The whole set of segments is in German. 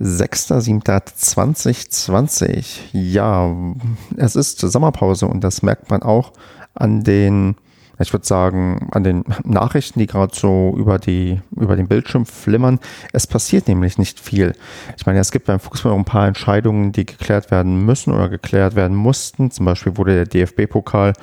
6.7.2020. Ja, es ist Sommerpause und das merkt man auch an den, ich würde sagen, an den Nachrichten, die gerade so über, die, über den Bildschirm flimmern. Es passiert nämlich nicht viel. Ich meine, es gibt beim Fußball ein paar Entscheidungen, die geklärt werden müssen oder geklärt werden mussten. Zum Beispiel wurde der DFB-Pokal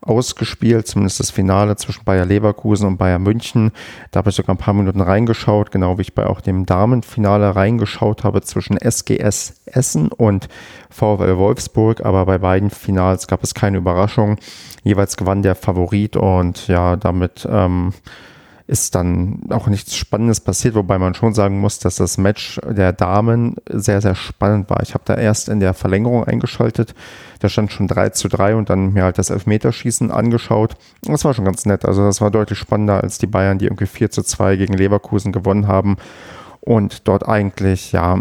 ausgespielt, zumindest das Finale zwischen Bayer Leverkusen und Bayer München. Da habe ich sogar ein paar Minuten reingeschaut, genau wie ich bei auch dem Damenfinale reingeschaut habe zwischen SGS Essen und VfL Wolfsburg. Aber bei beiden Finals gab es keine Überraschung. Jeweils gewann der Favorit und ja, damit ähm, ist dann auch nichts Spannendes passiert, wobei man schon sagen muss, dass das Match der Damen sehr, sehr spannend war. Ich habe da erst in der Verlängerung eingeschaltet, da stand schon 3 zu 3 und dann mir halt das Elfmeterschießen angeschaut. Das war schon ganz nett. Also das war deutlich spannender als die Bayern, die irgendwie 4 zu 2 gegen Leverkusen gewonnen haben und dort eigentlich, ja,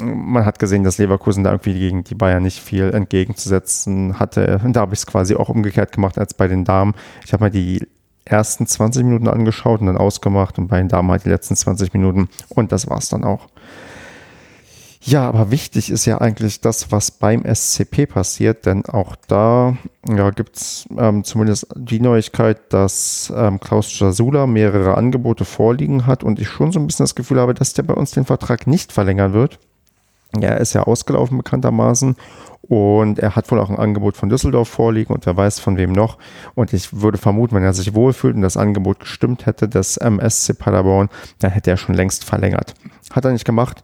man hat gesehen, dass Leverkusen da irgendwie gegen die Bayern nicht viel entgegenzusetzen hatte. Da habe ich es quasi auch umgekehrt gemacht als bei den Damen. Ich habe mal die ersten 20 Minuten angeschaut und dann ausgemacht und bei den Damen halt die letzten 20 Minuten und das war's dann auch. Ja, aber wichtig ist ja eigentlich das, was beim SCP passiert, denn auch da ja, gibt es ähm, zumindest die Neuigkeit, dass ähm, Klaus Jasula mehrere Angebote vorliegen hat und ich schon so ein bisschen das Gefühl habe, dass der bei uns den Vertrag nicht verlängern wird. Er ist ja ausgelaufen bekanntermaßen und er hat wohl auch ein Angebot von Düsseldorf vorliegen und wer weiß von wem noch. Und ich würde vermuten, wenn er sich wohlfühlt und das Angebot gestimmt hätte des MSC Paderborn, dann hätte er schon längst verlängert. Hat er nicht gemacht.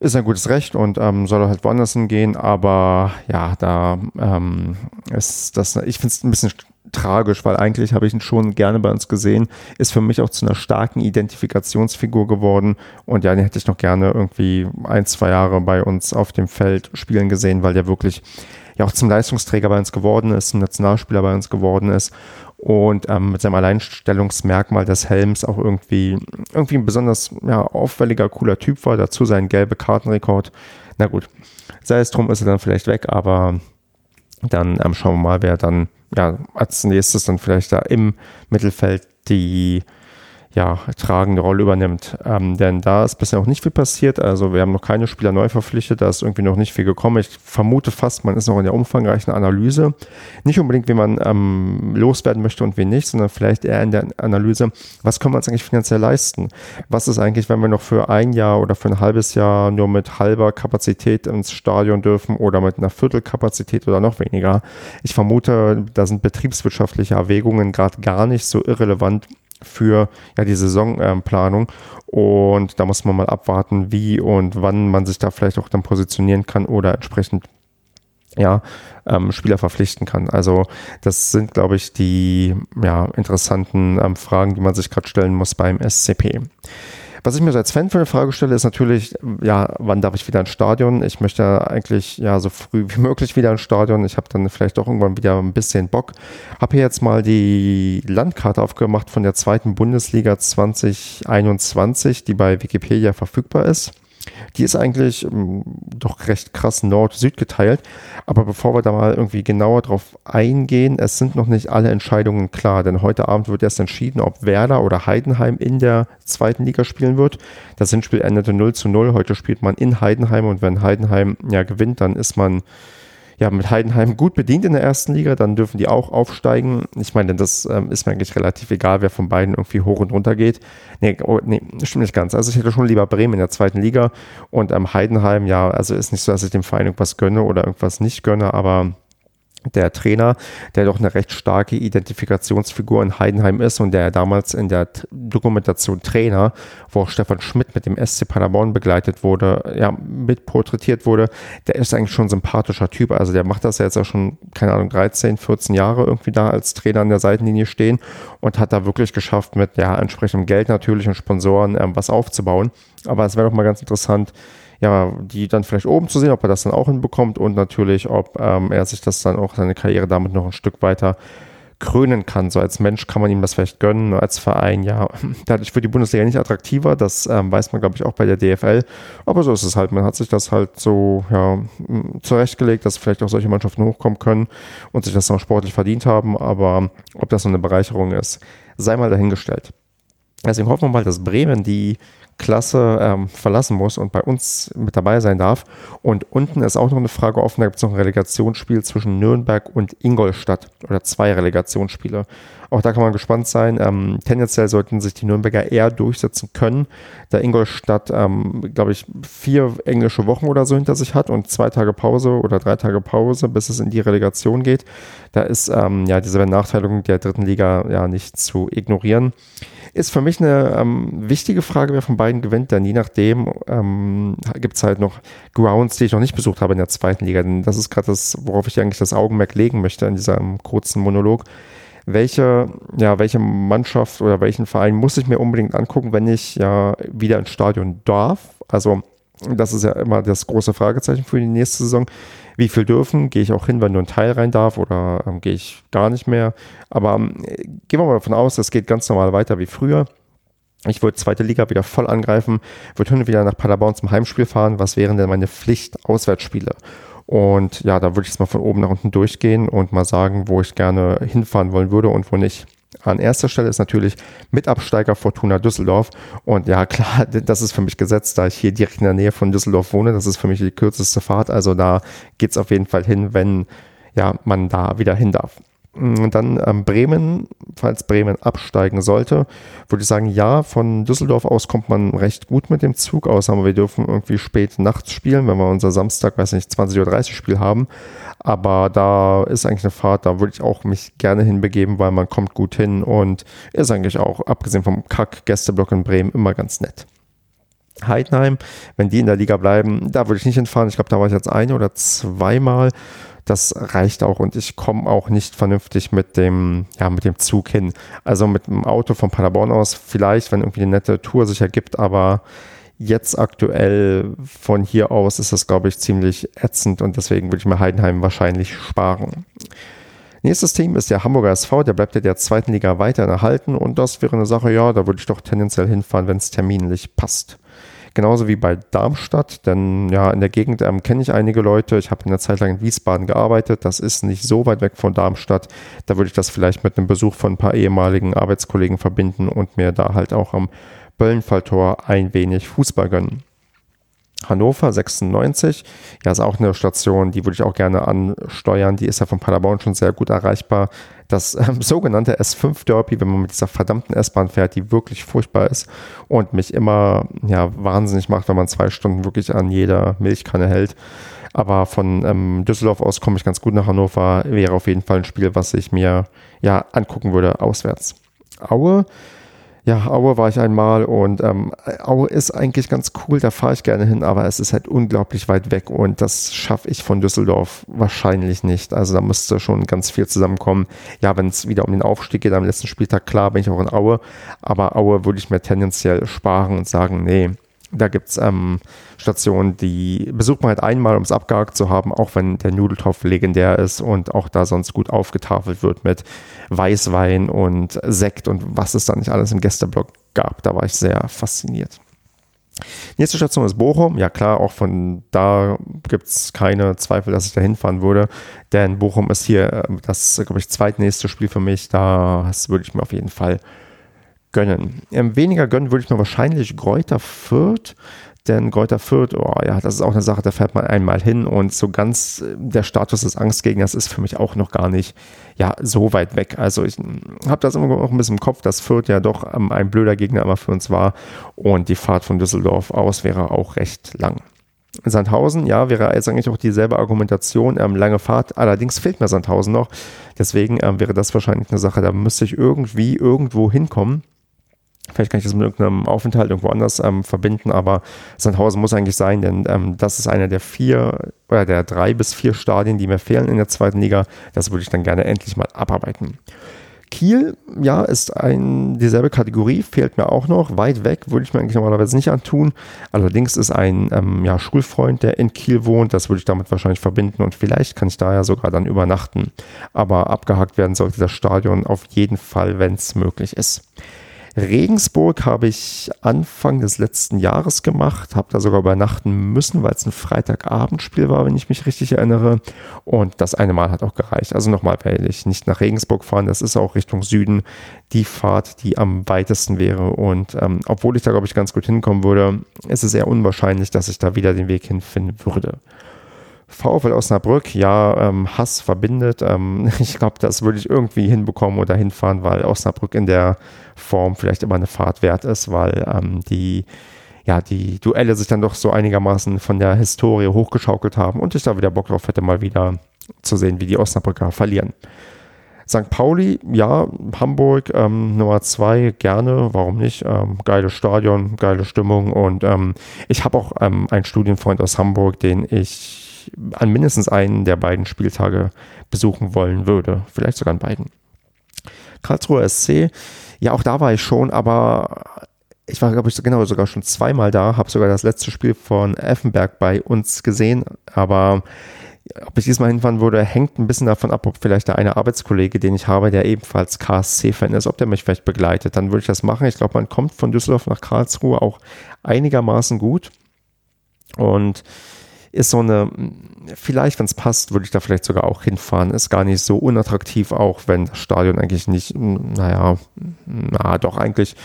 Ist ein gutes Recht und ähm, soll halt woanders hingehen, aber ja, da ähm, ist das, ich finde es ein bisschen tragisch, weil eigentlich habe ich ihn schon gerne bei uns gesehen, ist für mich auch zu einer starken Identifikationsfigur geworden. Und ja, den hätte ich noch gerne irgendwie ein, zwei Jahre bei uns auf dem Feld spielen gesehen, weil der wirklich ja auch zum Leistungsträger bei uns geworden ist, zum Nationalspieler bei uns geworden ist. Und ähm, mit seinem Alleinstellungsmerkmal des Helms auch irgendwie, irgendwie ein besonders ja, auffälliger, cooler Typ war, dazu sein gelbe Kartenrekord. Na gut, sei es drum, ist er dann vielleicht weg, aber dann ähm, schauen wir mal, wer dann ja, als nächstes dann vielleicht da im Mittelfeld die ja, tragende Rolle übernimmt. Ähm, denn da ist bisher noch nicht viel passiert. Also wir haben noch keine Spieler neu verpflichtet, da ist irgendwie noch nicht viel gekommen. Ich vermute fast, man ist noch in der umfangreichen Analyse. Nicht unbedingt, wie man ähm, loswerden möchte und wie nicht, sondern vielleicht eher in der Analyse, was können wir uns eigentlich finanziell leisten? Was ist eigentlich, wenn wir noch für ein Jahr oder für ein halbes Jahr nur mit halber Kapazität ins Stadion dürfen oder mit einer Viertelkapazität oder noch weniger? Ich vermute, da sind betriebswirtschaftliche Erwägungen gerade gar nicht so irrelevant für ja, die Saisonplanung. und da muss man mal abwarten, wie und wann man sich da vielleicht auch dann positionieren kann oder entsprechend ja, ähm, Spieler verpflichten kann. Also das sind, glaube ich, die ja, interessanten ähm, Fragen, die man sich gerade stellen muss beim SCP. Was ich mir als Fan für eine Frage stelle, ist natürlich, ja, wann darf ich wieder ins Stadion? Ich möchte eigentlich ja so früh wie möglich wieder ins Stadion. Ich habe dann vielleicht auch irgendwann wieder ein bisschen Bock. Habe hier jetzt mal die Landkarte aufgemacht von der zweiten Bundesliga 2021, die bei Wikipedia verfügbar ist. Die ist eigentlich ähm, doch recht krass Nord-Süd geteilt. Aber bevor wir da mal irgendwie genauer drauf eingehen, es sind noch nicht alle Entscheidungen klar, denn heute Abend wird erst entschieden, ob Werder oder Heidenheim in der zweiten Liga spielen wird. Das Hinspiel endete 0 zu 0. Heute spielt man in Heidenheim und wenn Heidenheim ja gewinnt, dann ist man ja, mit Heidenheim gut bedient in der ersten Liga, dann dürfen die auch aufsteigen. Ich meine, das ähm, ist mir eigentlich relativ egal, wer von beiden irgendwie hoch und runter geht. Nee, oh, nee, stimmt nicht ganz. Also ich hätte schon lieber Bremen in der zweiten Liga und ähm, Heidenheim, ja, also ist nicht so, dass ich dem Verein irgendwas gönne oder irgendwas nicht gönne, aber der Trainer, der doch eine recht starke Identifikationsfigur in Heidenheim ist und der damals in der Dokumentation Trainer, wo auch Stefan Schmidt mit dem SC Paderborn begleitet wurde, ja, mit porträtiert wurde, der ist eigentlich schon ein sympathischer Typ. Also der macht das ja jetzt auch schon, keine Ahnung, 13, 14 Jahre irgendwie da als Trainer an der Seitenlinie stehen und hat da wirklich geschafft, mit ja, entsprechendem Geld natürlich und Sponsoren ähm, was aufzubauen. Aber es wäre doch mal ganz interessant, ja, die dann vielleicht oben zu sehen, ob er das dann auch hinbekommt und natürlich, ob ähm, er sich das dann auch seine Karriere damit noch ein Stück weiter krönen kann. So als Mensch kann man ihm das vielleicht gönnen, als Verein, ja, dadurch wird die Bundesliga nicht attraktiver, das ähm, weiß man, glaube ich, auch bei der DFL. Aber so ist es halt. Man hat sich das halt so ja, zurechtgelegt, dass vielleicht auch solche Mannschaften hochkommen können und sich das auch sportlich verdient haben. Aber ob das so eine Bereicherung ist, sei mal dahingestellt. Deswegen hoffen wir mal, dass Bremen die Klasse ähm, verlassen muss und bei uns mit dabei sein darf. Und unten ist auch noch eine Frage offen, da gibt es noch ein Relegationsspiel zwischen Nürnberg und Ingolstadt oder zwei Relegationsspiele. Auch da kann man gespannt sein. Ähm, tendenziell sollten sich die Nürnberger eher durchsetzen können, da Ingolstadt, ähm, glaube ich, vier englische Wochen oder so hinter sich hat und zwei Tage Pause oder drei Tage Pause, bis es in die Relegation geht. Da ist ähm, ja diese Benachteiligung der dritten Liga ja nicht zu ignorieren. Ist für mich eine ähm, wichtige Frage, wer von beiden gewinnt, denn je nachdem ähm, gibt es halt noch Grounds, die ich noch nicht besucht habe in der zweiten Liga. Denn das ist gerade das, worauf ich eigentlich das Augenmerk legen möchte in diesem kurzen Monolog. Welche, ja, welche Mannschaft oder welchen Verein muss ich mir unbedingt angucken, wenn ich ja wieder ins Stadion darf? Also, das ist ja immer das große Fragezeichen für die nächste Saison wie viel dürfen, gehe ich auch hin, wenn nur ein Teil rein darf oder ähm, gehe ich gar nicht mehr. Aber ähm, gehen wir mal davon aus, es geht ganz normal weiter wie früher. Ich würde zweite Liga wieder voll angreifen, würde hin wieder nach Paderborn zum Heimspiel fahren. Was wären denn meine Pflicht-Auswärtsspiele? Und ja, da würde ich es mal von oben nach unten durchgehen und mal sagen, wo ich gerne hinfahren wollen würde und wo nicht. An erster Stelle ist natürlich Mitabsteiger Fortuna Düsseldorf. Und ja, klar, das ist für mich gesetzt, da ich hier direkt in der Nähe von Düsseldorf wohne. Das ist für mich die kürzeste Fahrt. Also da geht es auf jeden Fall hin, wenn ja, man da wieder hin darf. Und dann ähm, Bremen, falls Bremen absteigen sollte, würde ich sagen, ja, von Düsseldorf aus kommt man recht gut mit dem Zug aus, aber wir dürfen irgendwie spät nachts spielen, wenn wir unser Samstag, weiß nicht, 20.30 Uhr Spiel haben. Aber da ist eigentlich eine Fahrt, da würde ich auch mich gerne hinbegeben, weil man kommt gut hin und ist eigentlich auch, abgesehen vom Kack-Gästeblock in Bremen, immer ganz nett. Heidenheim, wenn die in der Liga bleiben, da würde ich nicht hinfahren. Ich glaube, da war ich jetzt ein oder zweimal das reicht auch und ich komme auch nicht vernünftig mit dem, ja, mit dem Zug hin. Also mit dem Auto von Paderborn aus vielleicht, wenn irgendwie eine nette Tour sich ergibt, aber jetzt aktuell von hier aus ist das, glaube ich, ziemlich ätzend und deswegen würde ich mir Heidenheim wahrscheinlich sparen. Nächstes Team ist der Hamburger SV, der bleibt ja der zweiten Liga weiter erhalten und das wäre eine Sache, ja, da würde ich doch tendenziell hinfahren, wenn es terminlich passt. Genauso wie bei Darmstadt, denn ja, in der Gegend ähm, kenne ich einige Leute. Ich habe in der Zeit lang in Wiesbaden gearbeitet. Das ist nicht so weit weg von Darmstadt. Da würde ich das vielleicht mit einem Besuch von ein paar ehemaligen Arbeitskollegen verbinden und mir da halt auch am Böllenfalltor ein wenig Fußball gönnen. Hannover 96, ja, ist auch eine Station, die würde ich auch gerne ansteuern. Die ist ja von Paderborn schon sehr gut erreichbar. Das ähm, sogenannte S5 Derby, wenn man mit dieser verdammten S-Bahn fährt, die wirklich furchtbar ist und mich immer ja, wahnsinnig macht, wenn man zwei Stunden wirklich an jeder Milchkanne hält. Aber von ähm, Düsseldorf aus komme ich ganz gut nach Hannover. Wäre auf jeden Fall ein Spiel, was ich mir ja angucken würde auswärts. Aue ja, Aue war ich einmal und ähm, Aue ist eigentlich ganz cool, da fahre ich gerne hin, aber es ist halt unglaublich weit weg und das schaffe ich von Düsseldorf wahrscheinlich nicht. Also da müsste schon ganz viel zusammenkommen. Ja, wenn es wieder um den Aufstieg geht am letzten Spieltag, klar bin ich auch in Aue, aber Aue würde ich mir tendenziell sparen und sagen, nee, da gibt es ähm, Stationen, die besucht man halt einmal, um es abgehakt zu haben, auch wenn der Nudeltopf legendär ist und auch da sonst gut aufgetafelt wird mit Weißwein und Sekt und was es da nicht alles im Gästeblock gab. Da war ich sehr fasziniert. Nächste Station ist Bochum. Ja klar, auch von da gibt es keine Zweifel, dass ich da hinfahren würde. Denn Bochum ist hier äh, das, glaube ich, zweitnächste Spiel für mich. Da würde ich mir auf jeden Fall gönnen. Ähm, weniger gönnen würde ich mir wahrscheinlich Gräuter Fürth, denn Gräuter Fürth, oh ja, das ist auch eine Sache, da fährt man einmal hin und so ganz äh, der Status des Angstgegners ist für mich auch noch gar nicht ja, so weit weg. Also ich hm, habe das immer noch ein bisschen im Kopf, dass Fürth ja doch ähm, ein blöder Gegner immer für uns war und die Fahrt von Düsseldorf aus wäre auch recht lang. Sandhausen, ja, wäre jetzt eigentlich auch dieselbe Argumentation, ähm, lange Fahrt, allerdings fehlt mir Sandhausen noch. Deswegen ähm, wäre das wahrscheinlich eine Sache, da müsste ich irgendwie irgendwo hinkommen. Vielleicht kann ich das mit irgendeinem Aufenthalt irgendwo anders ähm, verbinden, aber Sandhausen muss eigentlich sein, denn ähm, das ist einer der vier oder der drei bis vier Stadien, die mir fehlen in der zweiten Liga. Das würde ich dann gerne endlich mal abarbeiten. Kiel, ja, ist ein, dieselbe Kategorie, fehlt mir auch noch. Weit weg würde ich mir eigentlich normalerweise nicht antun. Allerdings ist ein ähm, ja, Schulfreund, der in Kiel wohnt, das würde ich damit wahrscheinlich verbinden und vielleicht kann ich da ja sogar dann übernachten. Aber abgehakt werden sollte das Stadion auf jeden Fall, wenn es möglich ist. Regensburg habe ich Anfang des letzten Jahres gemacht, habe da sogar übernachten müssen, weil es ein Freitagabendspiel war, wenn ich mich richtig erinnere. Und das eine Mal hat auch gereicht. Also nochmal, weil ich nicht nach Regensburg fahren, das ist auch Richtung Süden die Fahrt, die am weitesten wäre. Und ähm, obwohl ich da, glaube ich, ganz gut hinkommen würde, ist es eher unwahrscheinlich, dass ich da wieder den Weg hinfinden würde. VfL Osnabrück, ja, ähm, Hass verbindet. Ähm, ich glaube, das würde ich irgendwie hinbekommen oder hinfahren, weil Osnabrück in der Form vielleicht immer eine Fahrt wert ist, weil ähm, die, ja, die Duelle sich dann doch so einigermaßen von der Historie hochgeschaukelt haben und ich da wieder Bock drauf hätte, mal wieder zu sehen, wie die Osnabrücker verlieren. St. Pauli, ja, Hamburg, ähm, Nummer zwei, gerne, warum nicht? Ähm, geiles Stadion, geile Stimmung und ähm, ich habe auch ähm, einen Studienfreund aus Hamburg, den ich an mindestens einen der beiden Spieltage besuchen wollen würde. Vielleicht sogar an beiden. Karlsruhe SC, ja, auch da war ich schon, aber ich war, glaube ich, genau sogar schon zweimal da, habe sogar das letzte Spiel von Effenberg bei uns gesehen, aber ob ich diesmal hinfahren würde, hängt ein bisschen davon ab, ob vielleicht der eine Arbeitskollege, den ich habe, der ebenfalls KSC-Fan ist, ob der mich vielleicht begleitet. Dann würde ich das machen. Ich glaube, man kommt von Düsseldorf nach Karlsruhe auch einigermaßen gut. Und ist so eine, vielleicht, wenn es passt, würde ich da vielleicht sogar auch hinfahren. Ist gar nicht so unattraktiv, auch wenn das Stadion eigentlich nicht, naja, na doch eigentlich.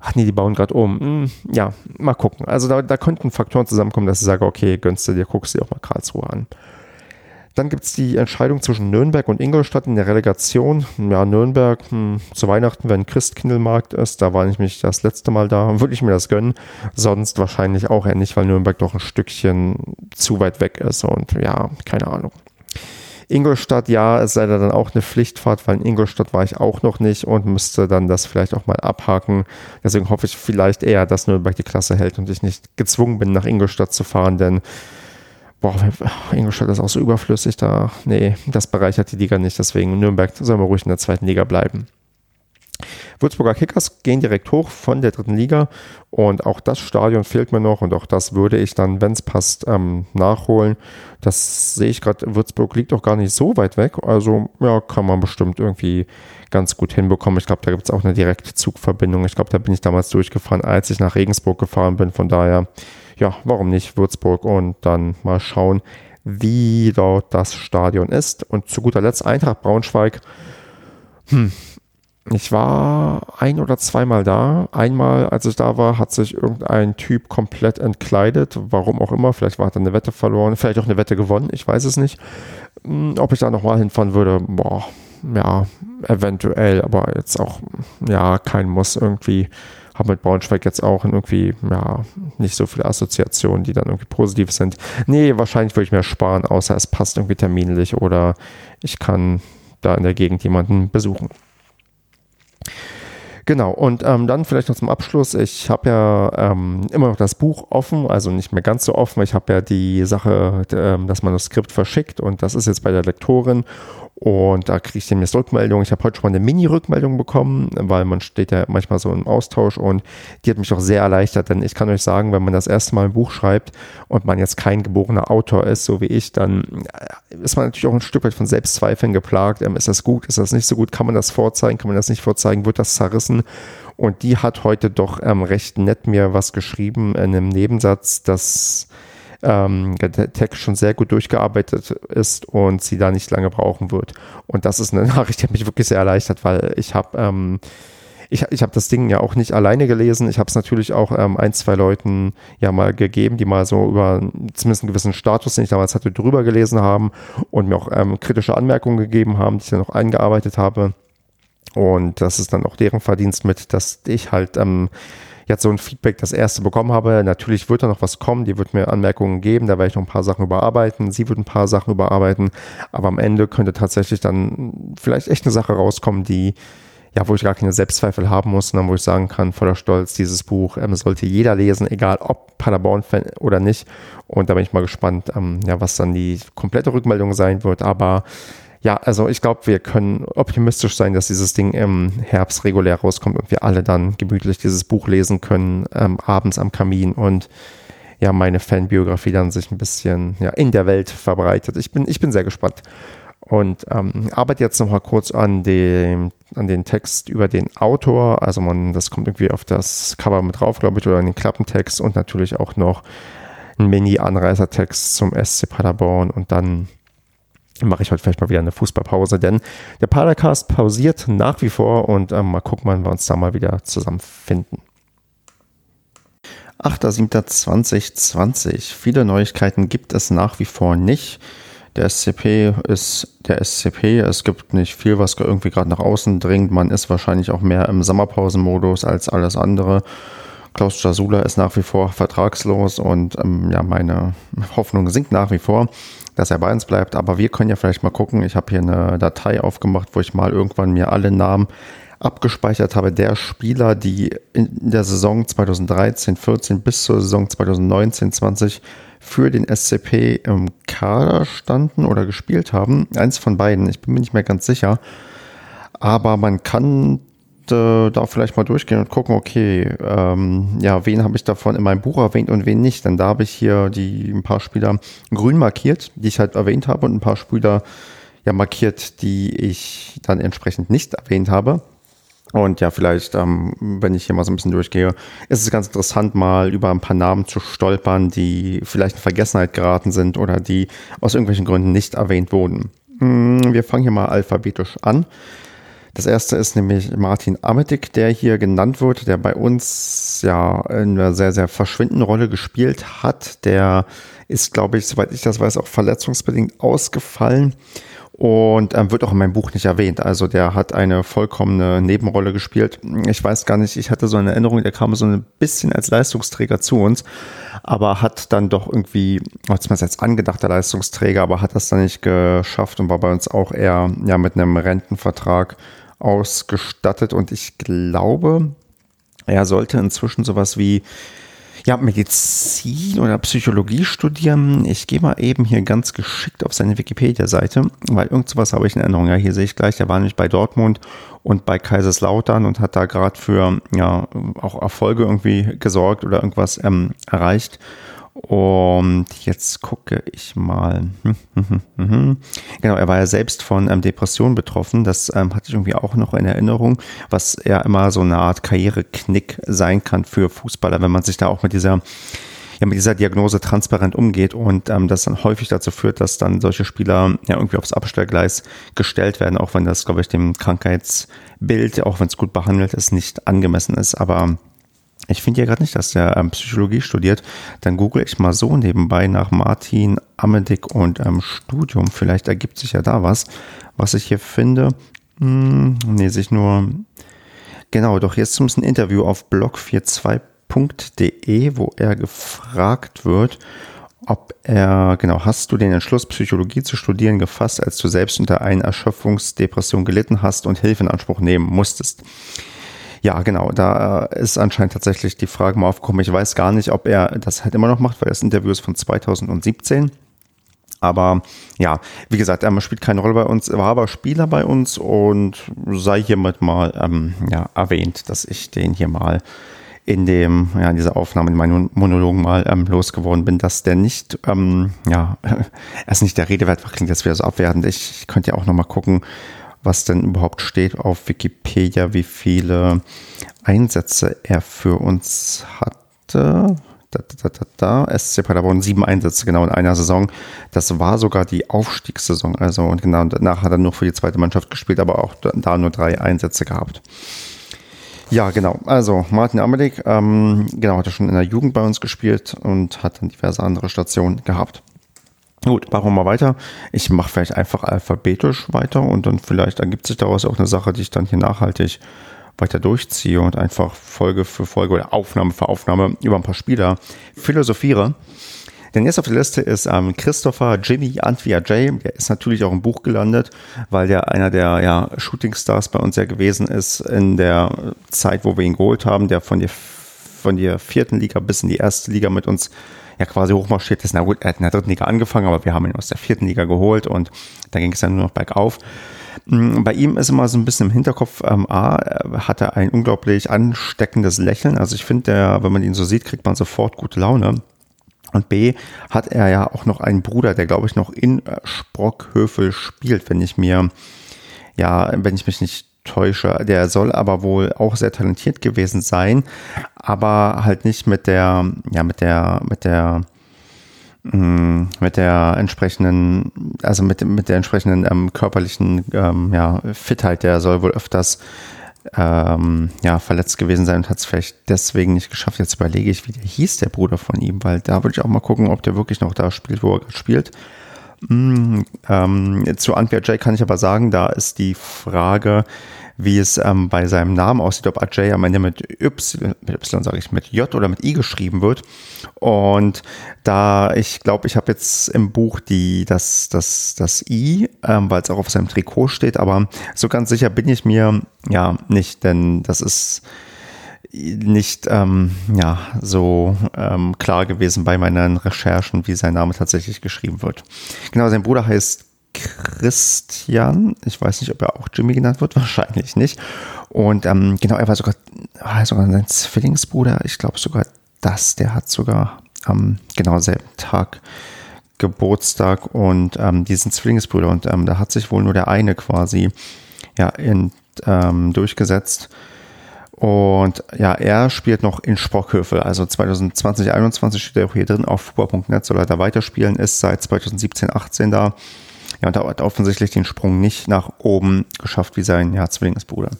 Ach nee, die bauen gerade um. Hm, ja, mal gucken. Also da, da könnten Faktoren zusammenkommen, dass ich sage, okay, gönnst du dir, guckst du dir auch mal Karlsruhe an. Dann gibt es die Entscheidung zwischen Nürnberg und Ingolstadt in der Relegation. Ja, Nürnberg hm, zu Weihnachten, wenn Christkindlmarkt ist, da war ich mich das letzte Mal da, würde ich mir das gönnen. Sonst wahrscheinlich auch eher nicht, weil Nürnberg doch ein Stückchen zu weit weg ist und ja, keine Ahnung. Ingolstadt, ja, es sei dann auch eine Pflichtfahrt, weil in Ingolstadt war ich auch noch nicht und müsste dann das vielleicht auch mal abhaken. Deswegen hoffe ich vielleicht eher, dass Nürnberg die Klasse hält und ich nicht gezwungen bin, nach Ingolstadt zu fahren, denn boah, Ingolstadt ist auch so überflüssig da. Nee, das bereichert die Liga nicht. Deswegen Nürnberg soll wir ruhig in der zweiten Liga bleiben. Würzburger Kickers gehen direkt hoch von der dritten Liga und auch das Stadion fehlt mir noch und auch das würde ich dann, wenn es passt, ähm, nachholen. Das sehe ich gerade, Würzburg liegt auch gar nicht so weit weg, also ja, kann man bestimmt irgendwie ganz gut hinbekommen. Ich glaube, da gibt es auch eine direkte Zugverbindung. Ich glaube, da bin ich damals durchgefahren, als ich nach Regensburg gefahren bin, von daher ja, warum nicht Würzburg und dann mal schauen, wie dort das Stadion ist. Und zu guter Letzt Eintracht Braunschweig. Hm. Ich war ein oder zweimal da. Einmal, als ich da war, hat sich irgendein Typ komplett entkleidet. Warum auch immer. Vielleicht war er eine Wette verloren. Vielleicht auch eine Wette gewonnen. Ich weiß es nicht. Hm, ob ich da nochmal hinfahren würde, boah, ja, eventuell. Aber jetzt auch, ja, kein Muss irgendwie habe mit Braunschweig jetzt auch irgendwie, ja, nicht so viele Assoziationen, die dann irgendwie positiv sind. Nee, wahrscheinlich würde ich mir sparen, außer es passt irgendwie terminlich oder ich kann da in der Gegend jemanden besuchen. Genau, und ähm, dann vielleicht noch zum Abschluss. Ich habe ja ähm, immer noch das Buch offen, also nicht mehr ganz so offen. Ich habe ja die Sache, ähm, das Manuskript verschickt und das ist jetzt bei der Lektorin und da kriege ich demnächst Rückmeldung. Ich habe heute schon mal eine Mini-Rückmeldung bekommen, weil man steht ja manchmal so im Austausch und die hat mich auch sehr erleichtert, denn ich kann euch sagen, wenn man das erste Mal ein Buch schreibt und man jetzt kein geborener Autor ist, so wie ich, dann äh, ist man natürlich auch ein Stück weit von Selbstzweifeln geplagt. Ähm, ist das gut? Ist das nicht so gut? Kann man das vorzeigen? Kann man das nicht vorzeigen? Wird das zerrissen? Und die hat heute doch ähm, recht nett mir was geschrieben in einem Nebensatz, dass ähm, der Text schon sehr gut durchgearbeitet ist und sie da nicht lange brauchen wird. Und das ist eine Nachricht, die mich wirklich sehr erleichtert, weil ich habe ähm, ich, ich habe das Ding ja auch nicht alleine gelesen. Ich habe es natürlich auch ähm, ein, zwei Leuten ja mal gegeben, die mal so über zumindest einen gewissen Status, den ich damals hatte, drüber gelesen haben und mir auch ähm, kritische Anmerkungen gegeben haben, die ich dann noch eingearbeitet habe. Und das ist dann auch deren Verdienst mit, dass ich halt ähm, jetzt so ein Feedback das erste bekommen habe. Natürlich wird da noch was kommen, die wird mir Anmerkungen geben, da werde ich noch ein paar Sachen überarbeiten, sie wird ein paar Sachen überarbeiten, aber am Ende könnte tatsächlich dann vielleicht echt eine Sache rauskommen, die ja, wo ich gar keine Selbstzweifel haben muss, sondern wo ich sagen kann, voller Stolz, dieses Buch ähm, sollte jeder lesen, egal ob Paderborn-Fan oder nicht. Und da bin ich mal gespannt, ähm, ja, was dann die komplette Rückmeldung sein wird. Aber ja, also ich glaube, wir können optimistisch sein, dass dieses Ding im Herbst regulär rauskommt und wir alle dann gemütlich dieses Buch lesen können, ähm, abends am Kamin und ja, meine Fanbiografie dann sich ein bisschen ja, in der Welt verbreitet. Ich bin, ich bin sehr gespannt. und ähm, arbeite jetzt noch mal kurz an dem an den Text über den Autor. Also man, das kommt irgendwie auf das Cover mit drauf, glaube ich, oder in den Klappentext und natürlich auch noch ein Mini-Anreisertext zum SC Paderborn und dann mache ich heute vielleicht mal wieder eine Fußballpause, denn der Padercast pausiert nach wie vor und ähm, mal gucken, wann wir uns da mal wieder zusammenfinden. 8.7.2020. Viele Neuigkeiten gibt es nach wie vor nicht. Der SCP ist der SCP. Es gibt nicht viel, was irgendwie gerade nach außen dringt. Man ist wahrscheinlich auch mehr im Sommerpausenmodus als alles andere. Klaus Jasula ist nach wie vor vertragslos und ähm, ja, meine Hoffnung sinkt nach wie vor, dass er bei uns bleibt. Aber wir können ja vielleicht mal gucken. Ich habe hier eine Datei aufgemacht, wo ich mal irgendwann mir alle Namen abgespeichert habe der Spieler, die in der Saison 2013, 14 bis zur Saison 2019, 20 für den SCP im Kader standen oder gespielt haben. Eins von beiden, ich bin mir nicht mehr ganz sicher. Aber man kann äh, da vielleicht mal durchgehen und gucken, okay, ähm, ja, wen habe ich davon in meinem Buch erwähnt und wen nicht. Denn da habe ich hier die ein paar Spieler grün markiert, die ich halt erwähnt habe und ein paar Spieler ja markiert, die ich dann entsprechend nicht erwähnt habe. Und ja, vielleicht, ähm, wenn ich hier mal so ein bisschen durchgehe, ist es ganz interessant, mal über ein paar Namen zu stolpern, die vielleicht in Vergessenheit geraten sind oder die aus irgendwelchen Gründen nicht erwähnt wurden. Hm, wir fangen hier mal alphabetisch an. Das erste ist nämlich Martin Ametik, der hier genannt wird, der bei uns ja in einer sehr, sehr verschwindenden Rolle gespielt hat. Der ist, glaube ich, soweit ich das weiß, auch verletzungsbedingt ausgefallen und ähm, wird auch in meinem Buch nicht erwähnt. Also der hat eine vollkommene Nebenrolle gespielt. Ich weiß gar nicht, ich hatte so eine Erinnerung, der kam so ein bisschen als Leistungsträger zu uns, aber hat dann doch irgendwie, zumindest als angedachter Leistungsträger, aber hat das dann nicht geschafft und war bei uns auch eher ja mit einem Rentenvertrag ausgestattet. Und ich glaube, er sollte inzwischen sowas wie ja, Medizin oder Psychologie studieren. Ich gehe mal eben hier ganz geschickt auf seine Wikipedia-Seite, weil irgend sowas habe ich in Erinnerung. Ja, hier sehe ich gleich, der war nämlich bei Dortmund und bei Kaiserslautern und hat da gerade für ja auch Erfolge irgendwie gesorgt oder irgendwas ähm, erreicht. Und jetzt gucke ich mal. Hm, hm, hm, genau, er war ja selbst von ähm, Depressionen betroffen. Das ähm, hatte ich irgendwie auch noch in Erinnerung, was ja immer so eine Art Karriereknick sein kann für Fußballer, wenn man sich da auch mit dieser ja, mit dieser Diagnose transparent umgeht und ähm, das dann häufig dazu führt, dass dann solche Spieler ja irgendwie aufs Abstellgleis gestellt werden, auch wenn das, glaube ich, dem Krankheitsbild, auch wenn es gut behandelt ist, nicht angemessen ist. Aber ich finde ja gerade nicht, dass der ähm, Psychologie studiert. Dann google ich mal so nebenbei nach Martin Amedik und ähm, Studium. Vielleicht ergibt sich ja da was. Was ich hier finde, hm, nee, sich nur. Genau, doch jetzt zumindest ein Interview auf blog42.de, wo er gefragt wird, ob er, genau, hast du den Entschluss, Psychologie zu studieren, gefasst, als du selbst unter einer Erschöpfungsdepression gelitten hast und Hilfe in Anspruch nehmen musstest? Ja, genau. Da äh, ist anscheinend tatsächlich die Frage mal aufgekommen. Ich weiß gar nicht, ob er das halt immer noch macht, weil das Interview ist von 2017. Aber ja, wie gesagt, er spielt keine Rolle bei uns, war aber Spieler bei uns und sei hiermit mal ähm, ja, erwähnt, dass ich den hier mal in dem, ja, in dieser Aufnahme, in meinen Monologen mal ähm, losgeworden bin, dass der nicht, ähm, ja, er ist nicht der Redewert, klingt jetzt wieder so abwertend. Ich, ich könnte ja auch nochmal gucken, was denn überhaupt steht auf Wikipedia, wie viele Einsätze er für uns hatte. Da, da, da, da. SC Paderborn sieben Einsätze genau in einer Saison. Das war sogar die Aufstiegssaison. Also und genau danach hat er nur für die zweite Mannschaft gespielt, aber auch da nur drei Einsätze gehabt. Ja, genau. Also Martin Amelik, ähm, genau, hat er schon in der Jugend bei uns gespielt und hat dann diverse andere Stationen gehabt. Gut, machen wir mal weiter. Ich mache vielleicht einfach alphabetisch weiter und dann vielleicht ergibt sich daraus auch eine Sache, die ich dann hier nachhaltig weiter durchziehe und einfach Folge für Folge oder Aufnahme für Aufnahme über ein paar Spieler philosophiere. Denn jetzt auf der Liste ist ähm, Christopher Jimmy Antvia J. Der ist natürlich auch im Buch gelandet, weil der einer der ja, Shootingstars bei uns ja gewesen ist in der Zeit, wo wir ihn geholt haben, der von der, von der vierten Liga bis in die erste Liga mit uns ja quasi hochmarschiert ist. Na gut, er hat in der dritten Liga angefangen, aber wir haben ihn aus der vierten Liga geholt und da ging es dann nur noch bergauf. Mm, bei ihm ist immer so ein bisschen im Hinterkopf, ähm, A, hat er ein unglaublich ansteckendes Lächeln. Also ich finde, wenn man ihn so sieht, kriegt man sofort gute Laune. Und B hat er ja auch noch einen Bruder, der glaube ich noch in äh, Sprockhövel spielt, wenn ich mir, ja, wenn ich mich nicht täusche. Der soll aber wohl auch sehr talentiert gewesen sein, aber halt nicht mit der, ja, mit der, mit der, mm, mit der entsprechenden, also mit, mit der entsprechenden ähm, körperlichen ähm, ja, Fitheit, der soll wohl öfters ähm, ja, verletzt gewesen sein und hat es vielleicht deswegen nicht geschafft. Jetzt überlege ich, wie der hieß, der Bruder von ihm, weil da würde ich auch mal gucken, ob der wirklich noch da spielt, wo er spielt. Mm, ähm, zu Antwer J kann ich aber sagen, da ist die Frage, wie es ähm, bei seinem Namen aussieht, ob Ajay am Ende mit Y, mit Y sage ich, mit J oder mit I geschrieben wird. Und da ich glaube, ich habe jetzt im Buch die, das, das, das I, ähm, weil es auch auf seinem Trikot steht, aber so ganz sicher bin ich mir ja nicht, denn das ist nicht ähm, ja, so ähm, klar gewesen bei meinen Recherchen, wie sein Name tatsächlich geschrieben wird. Genau, sein Bruder heißt Christian. Ich weiß nicht, ob er auch Jimmy genannt wird, wahrscheinlich nicht. Und ähm, genau, er war sogar, war sogar sein Zwillingsbruder. Ich glaube sogar das, der hat sogar am genau selben Tag Geburtstag und ähm, die sind Zwillingsbrüder und ähm, da hat sich wohl nur der eine quasi ja in, ähm, durchgesetzt. Und ja, er spielt noch in Sprockhövel. Also 2020, 2021 steht er auch hier drin auf fußball.net, soll er da weiterspielen, ist seit 2017, 18 da. Ja, und hat offensichtlich den Sprung nicht nach oben geschafft wie sein ja, Zwillingsbruder.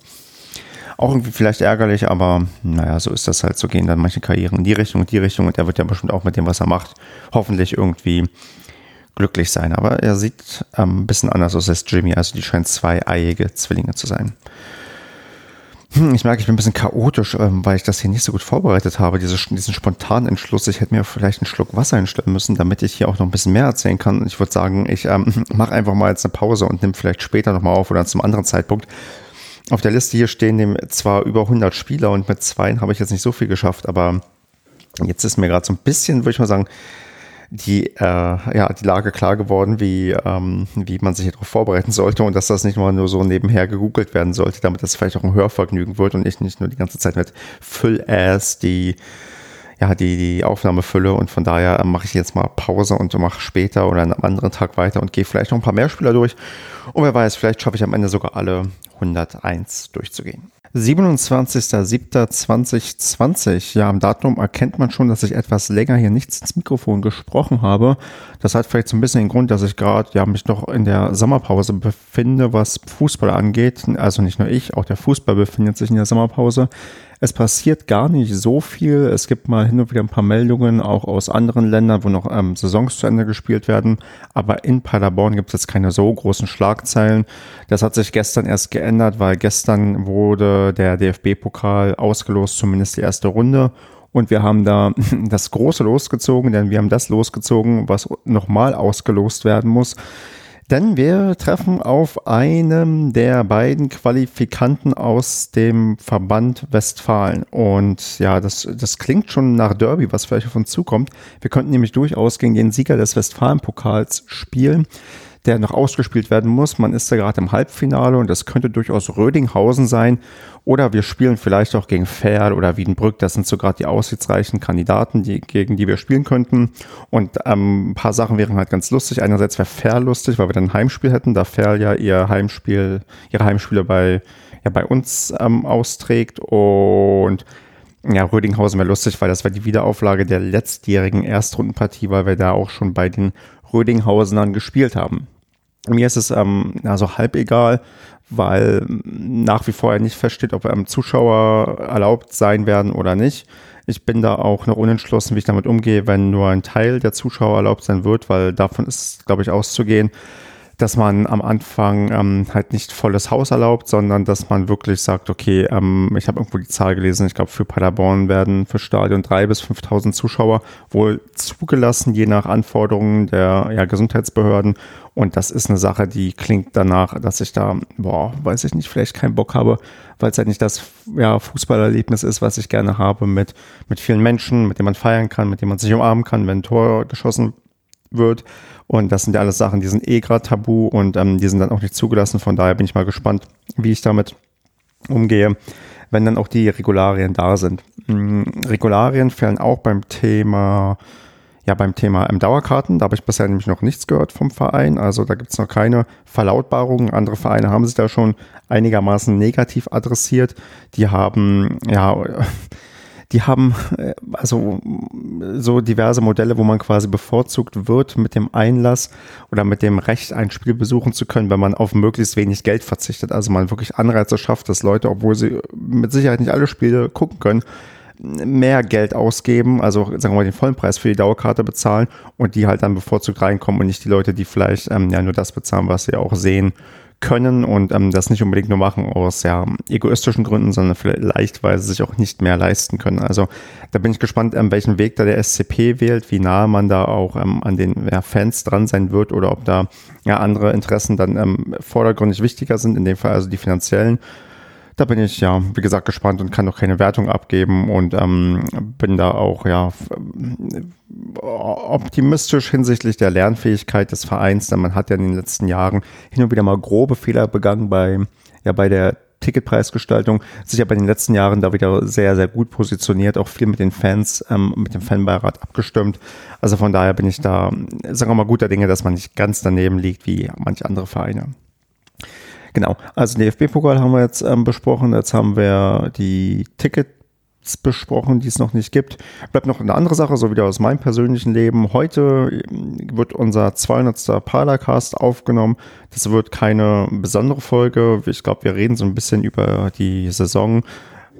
Auch irgendwie vielleicht ärgerlich, aber naja, so ist das halt. So gehen dann manche Karrieren in die Richtung und die Richtung und er wird ja bestimmt auch mit dem, was er macht, hoffentlich irgendwie glücklich sein. Aber er sieht ähm, ein bisschen anders aus als Jimmy. Also die scheinen zweieiige Zwillinge zu sein. Hm, ich merke, ich bin ein bisschen chaotisch, ähm, weil ich das hier nicht so gut vorbereitet habe, diese, diesen spontanen Entschluss. Ich hätte mir vielleicht einen Schluck Wasser hinstellen müssen, damit ich hier auch noch ein bisschen mehr erzählen kann. Ich würde sagen, ich ähm, mache einfach mal jetzt eine Pause und nehme vielleicht später nochmal auf oder zum anderen Zeitpunkt. Auf der Liste hier stehen zwar über 100 Spieler und mit zwei habe ich jetzt nicht so viel geschafft, aber jetzt ist mir gerade so ein bisschen, würde ich mal sagen, die, äh, ja, die Lage klar geworden, wie, ähm, wie man sich darauf vorbereiten sollte und dass das nicht mal nur so nebenher gegoogelt werden sollte, damit das vielleicht auch ein Hörvergnügen wird und ich nicht nur die ganze Zeit mit Full-Ass die, ja, die, die Aufnahme fülle und von daher äh, mache ich jetzt mal Pause und mache später oder einen anderen Tag weiter und gehe vielleicht noch ein paar mehr Spieler durch und wer weiß, vielleicht schaffe ich am Ende sogar alle 101 durchzugehen. 27.07.2020. Ja, am Datum erkennt man schon, dass ich etwas länger hier nichts ins Mikrofon gesprochen habe. Das hat vielleicht so ein bisschen den Grund, dass ich gerade ja mich noch in der Sommerpause befinde, was Fußball angeht. Also nicht nur ich, auch der Fußball befindet sich in der Sommerpause. Es passiert gar nicht so viel. Es gibt mal hin und wieder ein paar Meldungen, auch aus anderen Ländern, wo noch ähm, Saisons zu Ende gespielt werden. Aber in Paderborn gibt es jetzt keine so großen Schlagzeilen. Das hat sich gestern erst geändert, weil gestern wurde der DFB-Pokal ausgelost, zumindest die erste Runde. Und wir haben da das große losgezogen, denn wir haben das losgezogen, was nochmal ausgelost werden muss. Denn wir treffen auf einem der beiden Qualifikanten aus dem Verband Westfalen. Und ja, das, das klingt schon nach Derby, was vielleicht auf uns zukommt. Wir könnten nämlich durchaus gegen den Sieger des Westfalen-Pokals spielen der noch ausgespielt werden muss. Man ist da gerade im Halbfinale und das könnte durchaus Rödinghausen sein. Oder wir spielen vielleicht auch gegen Ferl oder Wiedenbrück. Das sind so gerade die aussichtsreichen Kandidaten, die, gegen die wir spielen könnten. Und ähm, ein paar Sachen wären halt ganz lustig. Einerseits wäre Ferl lustig, weil wir dann ein Heimspiel hätten, da Ferl ja ihr Heimspiel, ihre Heimspiele bei, ja, bei uns ähm, austrägt. Und ja, Rödinghausen wäre lustig, weil das wäre die Wiederauflage der letztjährigen Erstrundenpartie, weil wir da auch schon bei den Rödinghausenern gespielt haben. Mir ist es ähm, also halb egal, weil nach wie vor ja nicht feststeht, ob ähm, Zuschauer erlaubt sein werden oder nicht. Ich bin da auch noch unentschlossen, wie ich damit umgehe, wenn nur ein Teil der Zuschauer erlaubt sein wird, weil davon ist, glaube ich, auszugehen, dass man am Anfang ähm, halt nicht volles Haus erlaubt, sondern dass man wirklich sagt, okay, ähm, ich habe irgendwo die Zahl gelesen, ich glaube für Paderborn werden für Stadion drei bis 5.000 Zuschauer wohl zugelassen, je nach Anforderungen der ja, Gesundheitsbehörden. Und das ist eine Sache, die klingt danach, dass ich da, boah, weiß ich nicht, vielleicht keinen Bock habe, weil es halt nicht das ja, Fußballerlebnis ist, was ich gerne habe mit, mit vielen Menschen, mit denen man feiern kann, mit denen man sich umarmen kann, wenn ein Tor geschossen wird. Und das sind ja alles Sachen, die sind eh gerade tabu und ähm, die sind dann auch nicht zugelassen. Von daher bin ich mal gespannt, wie ich damit umgehe, wenn dann auch die Regularien da sind. Mhm, Regularien fällen auch beim Thema ja, beim Thema ähm, Dauerkarten, da habe ich bisher nämlich noch nichts gehört vom Verein. Also da gibt es noch keine Verlautbarungen. Andere Vereine haben sich da schon einigermaßen negativ adressiert. Die haben, ja, die haben äh, also so diverse Modelle, wo man quasi bevorzugt wird mit dem Einlass oder mit dem Recht, ein Spiel besuchen zu können, wenn man auf möglichst wenig Geld verzichtet. Also man wirklich Anreize schafft, dass Leute, obwohl sie mit Sicherheit nicht alle Spiele gucken können, mehr Geld ausgeben, also sagen wir mal den vollen Preis für die Dauerkarte bezahlen und die halt dann bevorzugt reinkommen und nicht die Leute, die vielleicht ähm, ja nur das bezahlen, was sie auch sehen können und ähm, das nicht unbedingt nur machen aus ja, egoistischen Gründen, sondern vielleicht, weil sie sich auch nicht mehr leisten können. Also da bin ich gespannt, ähm, welchen Weg da der SCP wählt, wie nahe man da auch ähm, an den ja, Fans dran sein wird oder ob da ja andere Interessen dann ähm, vordergründig wichtiger sind, in dem Fall also die finanziellen da bin ich ja, wie gesagt, gespannt und kann noch keine Wertung abgeben und ähm, bin da auch ja optimistisch hinsichtlich der Lernfähigkeit des Vereins, denn man hat ja in den letzten Jahren hin und wieder mal grobe Fehler begangen bei, ja, bei der Ticketpreisgestaltung, sich aber in den letzten Jahren da wieder sehr, sehr gut positioniert, auch viel mit den Fans, ähm, mit dem Fanbeirat abgestimmt. Also von daher bin ich da, sagen wir mal, guter Dinge, dass man nicht ganz daneben liegt wie manche andere Vereine. Genau, also DFB-Pokal haben wir jetzt ähm, besprochen. Jetzt haben wir die Tickets besprochen, die es noch nicht gibt. Bleibt noch eine andere Sache, so wieder aus meinem persönlichen Leben. Heute ähm, wird unser 200. Paracast aufgenommen. Das wird keine besondere Folge. Ich glaube, wir reden so ein bisschen über die Saison.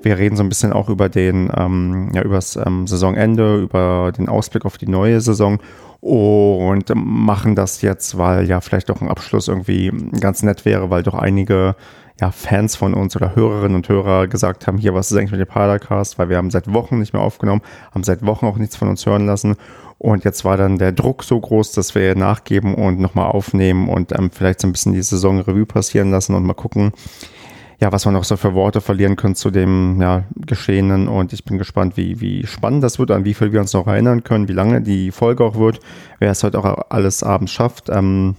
Wir reden so ein bisschen auch über den, ähm, ja, über das ähm, Saisonende, über den Ausblick auf die neue Saison und machen das jetzt, weil ja vielleicht doch ein Abschluss irgendwie ganz nett wäre, weil doch einige ja, Fans von uns oder Hörerinnen und Hörer gesagt haben, hier, was ist eigentlich mit dem Padercast, weil wir haben seit Wochen nicht mehr aufgenommen, haben seit Wochen auch nichts von uns hören lassen. Und jetzt war dann der Druck so groß, dass wir nachgeben und nochmal aufnehmen und ähm, vielleicht so ein bisschen die Saison Revue passieren lassen und mal gucken, ja, was man noch so für Worte verlieren können zu dem ja, Geschehenen. Und ich bin gespannt, wie, wie spannend das wird, an wie viel wir uns noch erinnern können, wie lange die Folge auch wird, wer es heute auch alles abends schafft. Ähm,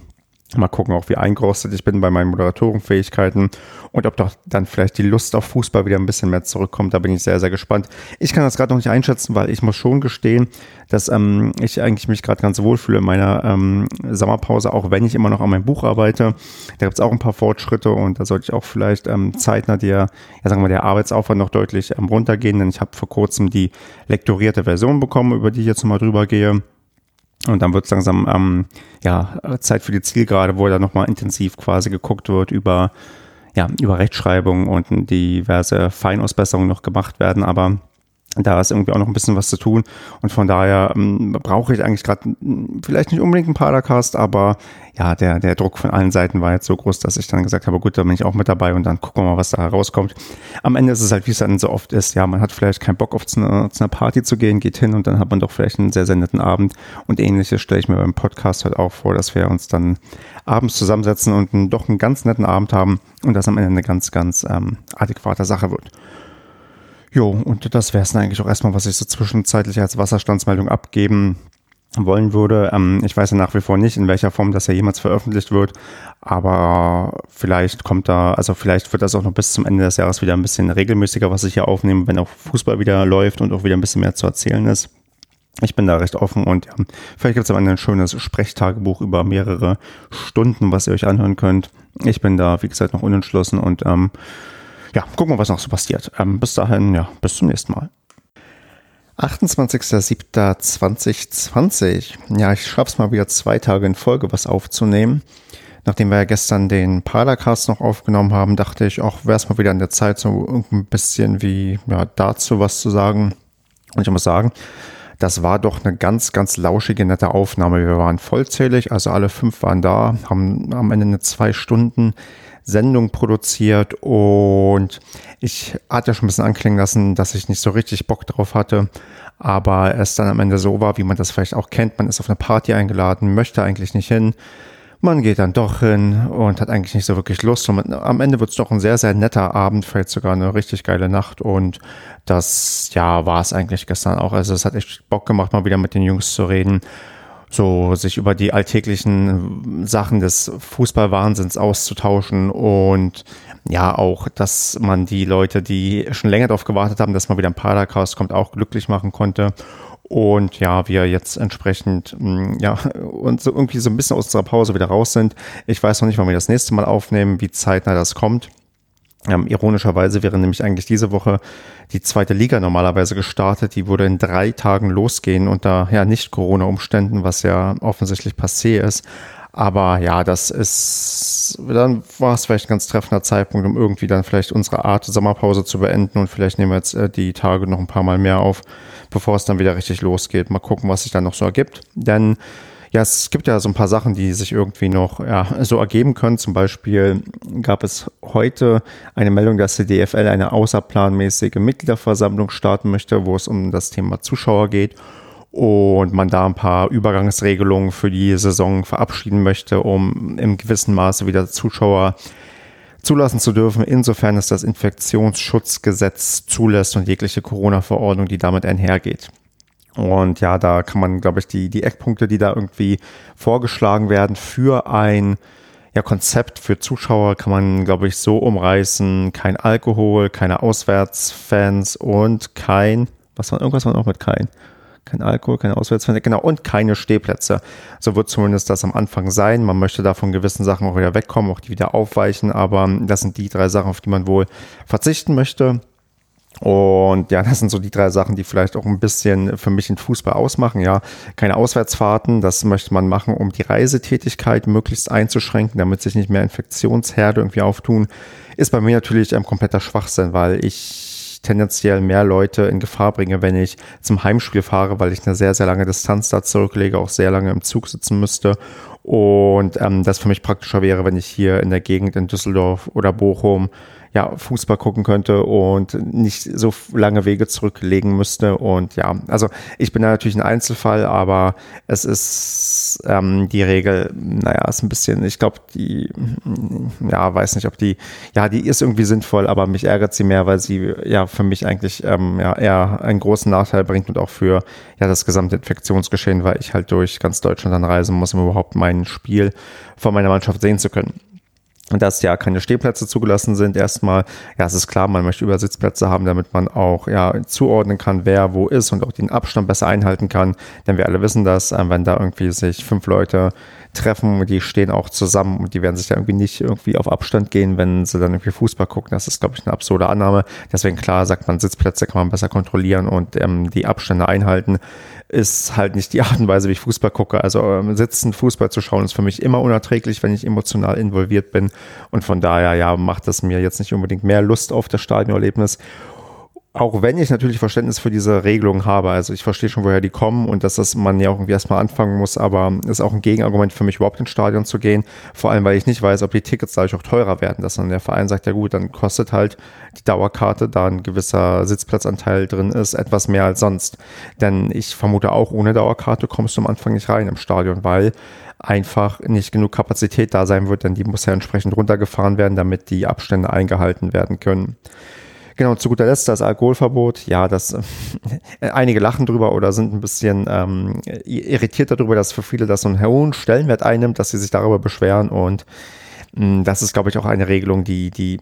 Mal gucken auch, wie eingerostet ich bin bei meinen Moderatorenfähigkeiten und ob doch dann vielleicht die Lust auf Fußball wieder ein bisschen mehr zurückkommt. Da bin ich sehr, sehr gespannt. Ich kann das gerade noch nicht einschätzen, weil ich muss schon gestehen, dass ähm, ich eigentlich mich gerade ganz wohl fühle in meiner ähm, Sommerpause, auch wenn ich immer noch an meinem Buch arbeite. Da gibt es auch ein paar Fortschritte und da sollte ich auch vielleicht ähm, zeitnah der, ja sagen wir, der Arbeitsaufwand noch deutlich ähm, runtergehen, denn ich habe vor kurzem die lektorierte Version bekommen, über die ich jetzt nochmal drüber gehe. Und dann wird es langsam ähm, ja, Zeit für die Zielgerade, wo da nochmal intensiv quasi geguckt wird über, ja, über Rechtschreibung und diverse Feinausbesserungen noch gemacht werden. Aber da ist irgendwie auch noch ein bisschen was zu tun. Und von daher ähm, brauche ich eigentlich gerade vielleicht nicht unbedingt einen Padercast, aber ja, der, der Druck von allen Seiten war jetzt so groß, dass ich dann gesagt habe, gut, da bin ich auch mit dabei und dann gucken wir mal, was da herauskommt. Am Ende ist es halt, wie es dann so oft ist, ja, man hat vielleicht keinen Bock auf zu einer, zu einer Party zu gehen, geht hin und dann hat man doch vielleicht einen sehr, sehr netten Abend. Und ähnliches stelle ich mir beim Podcast halt auch vor, dass wir uns dann abends zusammensetzen und einen, doch einen ganz netten Abend haben und das am Ende eine ganz, ganz ähm, adäquate Sache wird. Jo, und das wäre es dann eigentlich auch erstmal, was ich so zwischenzeitlich als Wasserstandsmeldung abgeben wollen würde. Ähm, ich weiß ja nach wie vor nicht, in welcher Form das ja jemals veröffentlicht wird, aber vielleicht kommt da, also vielleicht wird das auch noch bis zum Ende des Jahres wieder ein bisschen regelmäßiger, was ich hier aufnehme, wenn auch Fußball wieder läuft und auch wieder ein bisschen mehr zu erzählen ist. Ich bin da recht offen und ja, vielleicht gibt es am Ende ein schönes Sprechtagebuch über mehrere Stunden, was ihr euch anhören könnt. Ich bin da, wie gesagt, noch unentschlossen und ähm, ja, gucken wir, was noch so passiert. Ähm, bis dahin, ja, bis zum nächsten Mal. 28.07.2020. Ja, ich schaffe es mal wieder zwei Tage in Folge, was aufzunehmen. Nachdem wir ja gestern den Padercast noch aufgenommen haben, dachte ich, auch wäre es mal wieder an der Zeit, so ein bisschen wie ja, dazu was zu sagen. Und ich muss sagen, das war doch eine ganz, ganz lauschige, nette Aufnahme. Wir waren vollzählig, also alle fünf waren da, haben am Ende eine zwei Stunden Sendung produziert und ich hatte schon ein bisschen anklingen lassen, dass ich nicht so richtig Bock drauf hatte, aber es dann am Ende so war, wie man das vielleicht auch kennt. Man ist auf eine Party eingeladen, möchte eigentlich nicht hin. Man geht dann doch hin und hat eigentlich nicht so wirklich Lust. Und am Ende wird es doch ein sehr, sehr netter Abend, vielleicht sogar eine richtig geile Nacht. Und das, ja, war es eigentlich gestern auch. Also es hat echt Bock gemacht, mal wieder mit den Jungs zu reden so sich über die alltäglichen Sachen des Fußballwahnsinns auszutauschen und ja auch, dass man die Leute, die schon länger darauf gewartet haben, dass mal wieder ein Padercast kommt, auch glücklich machen konnte. Und ja, wir jetzt entsprechend, mm, ja, und so irgendwie so ein bisschen aus unserer Pause wieder raus sind. Ich weiß noch nicht, wann wir das nächste Mal aufnehmen, wie zeitnah das kommt. Ähm, ironischerweise wäre nämlich eigentlich diese Woche die zweite Liga normalerweise gestartet. Die würde in drei Tagen losgehen unter ja nicht Corona-Umständen, was ja offensichtlich passé ist. Aber ja, das ist, dann war es vielleicht ein ganz treffender Zeitpunkt, um irgendwie dann vielleicht unsere Art Sommerpause zu beenden und vielleicht nehmen wir jetzt äh, die Tage noch ein paar Mal mehr auf, bevor es dann wieder richtig losgeht. Mal gucken, was sich dann noch so ergibt. Denn ja, es gibt ja so ein paar Sachen, die sich irgendwie noch ja, so ergeben können. Zum Beispiel gab es heute eine Meldung, dass die DFL eine außerplanmäßige Mitgliederversammlung starten möchte, wo es um das Thema Zuschauer geht und man da ein paar Übergangsregelungen für die Saison verabschieden möchte, um im gewissen Maße wieder Zuschauer zulassen zu dürfen, insofern es das Infektionsschutzgesetz zulässt und jegliche Corona-Verordnung, die damit einhergeht. Und ja, da kann man, glaube ich, die, die Eckpunkte, die da irgendwie vorgeschlagen werden für ein ja, Konzept für Zuschauer, kann man, glaube ich, so umreißen. Kein Alkohol, keine Auswärtsfans und kein, was war irgendwas war noch mit kein? kein Alkohol, keine Auswärtsfans, genau, und keine Stehplätze. So wird zumindest das am Anfang sein. Man möchte da von gewissen Sachen auch wieder wegkommen, auch die wieder aufweichen, aber das sind die drei Sachen, auf die man wohl verzichten möchte. Und ja, das sind so die drei Sachen, die vielleicht auch ein bisschen für mich den Fußball ausmachen. Ja, keine Auswärtsfahrten, das möchte man machen, um die Reisetätigkeit möglichst einzuschränken, damit sich nicht mehr Infektionsherde irgendwie auftun. Ist bei mir natürlich ein kompletter Schwachsinn, weil ich tendenziell mehr Leute in Gefahr bringe, wenn ich zum Heimspiel fahre, weil ich eine sehr, sehr lange Distanz da zurücklege, auch sehr lange im Zug sitzen müsste. Und ähm, das für mich praktischer wäre, wenn ich hier in der Gegend in Düsseldorf oder Bochum ja, Fußball gucken könnte und nicht so lange Wege zurücklegen müsste. Und ja, also ich bin da natürlich ein Einzelfall, aber es ist ähm, die Regel, naja, ist ein bisschen, ich glaube, die, ja, weiß nicht, ob die, ja, die ist irgendwie sinnvoll, aber mich ärgert sie mehr, weil sie ja für mich eigentlich ähm, ja, eher einen großen Nachteil bringt und auch für ja das gesamte Infektionsgeschehen, weil ich halt durch ganz Deutschland dann reisen muss, um überhaupt mein Spiel von meiner Mannschaft sehen zu können dass ja keine Stehplätze zugelassen sind. Erstmal, ja, es ist klar, man möchte Übersitzplätze haben, damit man auch ja zuordnen kann, wer wo ist und auch den Abstand besser einhalten kann. Denn wir alle wissen das, äh, wenn da irgendwie sich fünf Leute treffen, die stehen auch zusammen und die werden sich da irgendwie nicht irgendwie auf Abstand gehen, wenn sie dann irgendwie Fußball gucken. Das ist, glaube ich, eine absurde Annahme. Deswegen klar sagt man, Sitzplätze kann man besser kontrollieren und ähm, die Abstände einhalten ist halt nicht die Art und Weise, wie ich Fußball gucke. Also ähm, sitzen, Fußball zu schauen, ist für mich immer unerträglich, wenn ich emotional involviert bin. Und von daher, ja, macht das mir jetzt nicht unbedingt mehr Lust auf das Stadionerlebnis. Auch wenn ich natürlich Verständnis für diese Regelung habe. Also ich verstehe schon, woher die kommen und dass das man ja auch irgendwie erstmal anfangen muss, aber ist auch ein Gegenargument für mich, überhaupt ins Stadion zu gehen. Vor allem, weil ich nicht weiß, ob die Tickets dadurch auch teurer werden. Dass dann der Verein sagt, ja gut, dann kostet halt die Dauerkarte, da ein gewisser Sitzplatzanteil drin ist, etwas mehr als sonst. Denn ich vermute auch, ohne Dauerkarte kommst du am Anfang nicht rein im Stadion, weil einfach nicht genug Kapazität da sein wird, denn die muss ja entsprechend runtergefahren werden, damit die Abstände eingehalten werden können. Genau, zu guter Letzt das Alkoholverbot. Ja, das äh, einige lachen drüber oder sind ein bisschen ähm, irritiert darüber, dass für viele das so einen hohen Stellenwert einnimmt, dass sie sich darüber beschweren und hm, das ist, glaube ich, auch eine Regelung, die, die,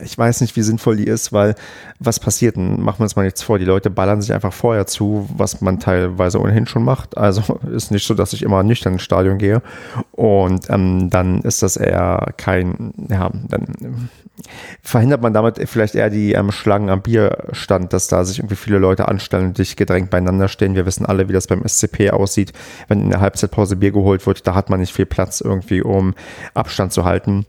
ich weiß nicht, wie sinnvoll die ist, weil was passiert? Machen wir uns mal nichts vor. Die Leute ballern sich einfach vorher zu, was man teilweise ohnehin schon macht. Also ist nicht so, dass ich immer nüchtern ins Stadion gehe. Und ähm, dann ist das eher kein, ja, dann verhindert man damit vielleicht eher die ähm, Schlangen am Bierstand, dass da sich irgendwie viele Leute anstellen und dich gedrängt beieinander stehen. Wir wissen alle, wie das beim SCP aussieht, wenn in der Halbzeitpause Bier geholt wird. Da hat man nicht viel Platz irgendwie, um Abstand zu halten.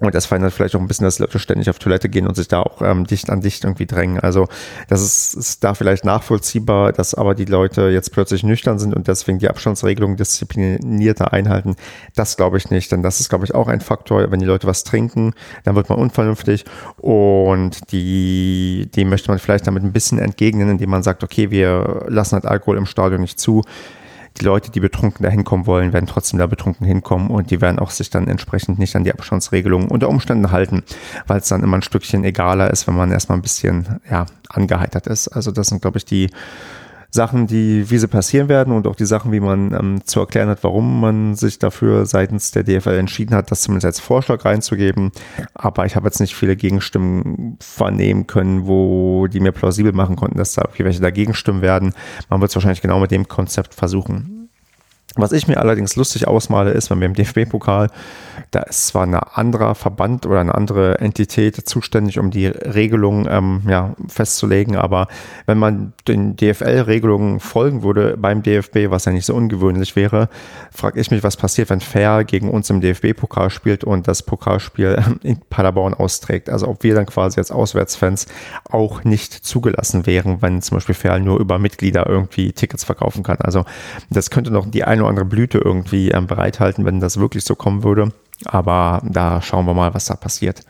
Und das verhindert vielleicht auch ein bisschen, dass Leute ständig auf Toilette gehen und sich da auch ähm, dicht an dicht irgendwie drängen. Also das ist, ist da vielleicht nachvollziehbar, dass aber die Leute jetzt plötzlich nüchtern sind und deswegen die Abstandsregelungen disziplinierter einhalten. Das glaube ich nicht, denn das ist, glaube ich, auch ein Faktor. Wenn die Leute was trinken, dann wird man unvernünftig und die, die möchte man vielleicht damit ein bisschen entgegnen, indem man sagt, okay, wir lassen halt Alkohol im Stadion nicht zu die Leute, die betrunken da hinkommen wollen, werden trotzdem da betrunken hinkommen und die werden auch sich dann entsprechend nicht an die Abstandsregelungen unter Umständen halten, weil es dann immer ein Stückchen egaler ist, wenn man erstmal ein bisschen ja, angeheitert ist. Also das sind, glaube ich, die Sachen, die, wie sie passieren werden und auch die Sachen, wie man ähm, zu erklären hat, warum man sich dafür seitens der DFL entschieden hat, das zumindest als Vorschlag reinzugeben. Aber ich habe jetzt nicht viele Gegenstimmen vernehmen können, wo die mir plausibel machen konnten, dass da welche dagegen stimmen werden. Man wird es wahrscheinlich genau mit dem Konzept versuchen. Was ich mir allerdings lustig ausmale, ist, wenn wir im DFB-Pokal, da ist zwar ein anderer Verband oder eine andere Entität zuständig, um die Regelung ähm, ja, festzulegen, aber wenn man den DFL-Regelungen folgen würde beim DFB, was ja nicht so ungewöhnlich wäre, frage ich mich, was passiert, wenn Fair gegen uns im DFB-Pokal spielt und das Pokalspiel in Paderborn austrägt. Also ob wir dann quasi als Auswärtsfans auch nicht zugelassen wären, wenn zum Beispiel Fair nur über Mitglieder irgendwie Tickets verkaufen kann. Also das könnte noch die eine oder andere Blüte irgendwie ähm, bereithalten, wenn das wirklich so kommen würde. Aber da schauen wir mal, was da passiert.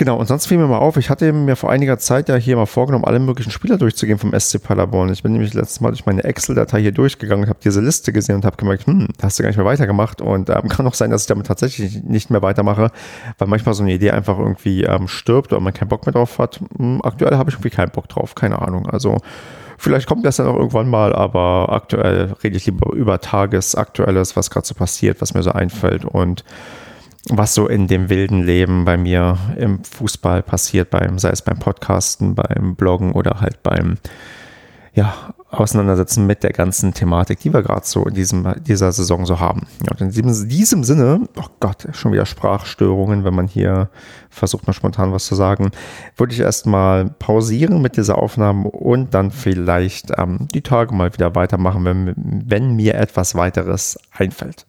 Genau, und sonst fiel mir mal auf, ich hatte mir vor einiger Zeit ja hier mal vorgenommen, alle möglichen Spieler durchzugehen vom SC Paderborn. Ich bin nämlich letztes Mal durch meine Excel-Datei hier durchgegangen und habe diese Liste gesehen und habe gemerkt, hm, da hast du gar nicht mehr weitergemacht. Und ähm, kann auch sein, dass ich damit tatsächlich nicht mehr weitermache, weil manchmal so eine Idee einfach irgendwie ähm, stirbt oder man keinen Bock mehr drauf hat. Hm, aktuell habe ich irgendwie keinen Bock drauf, keine Ahnung. Also Vielleicht kommt das dann auch irgendwann mal, aber aktuell rede ich lieber über Tagesaktuelles, was gerade so passiert, was mir so einfällt und was so in dem wilden Leben bei mir im Fußball passiert, beim, sei es beim Podcasten, beim Bloggen oder halt beim ja, auseinandersetzen mit der ganzen Thematik, die wir gerade so in diesem, dieser Saison so haben. Ja, und in diesem, diesem Sinne, oh Gott, schon wieder Sprachstörungen, wenn man hier versucht, mal spontan was zu sagen, würde ich erstmal pausieren mit dieser Aufnahme und dann vielleicht ähm, die Tage mal wieder weitermachen, wenn, wenn mir etwas weiteres einfällt.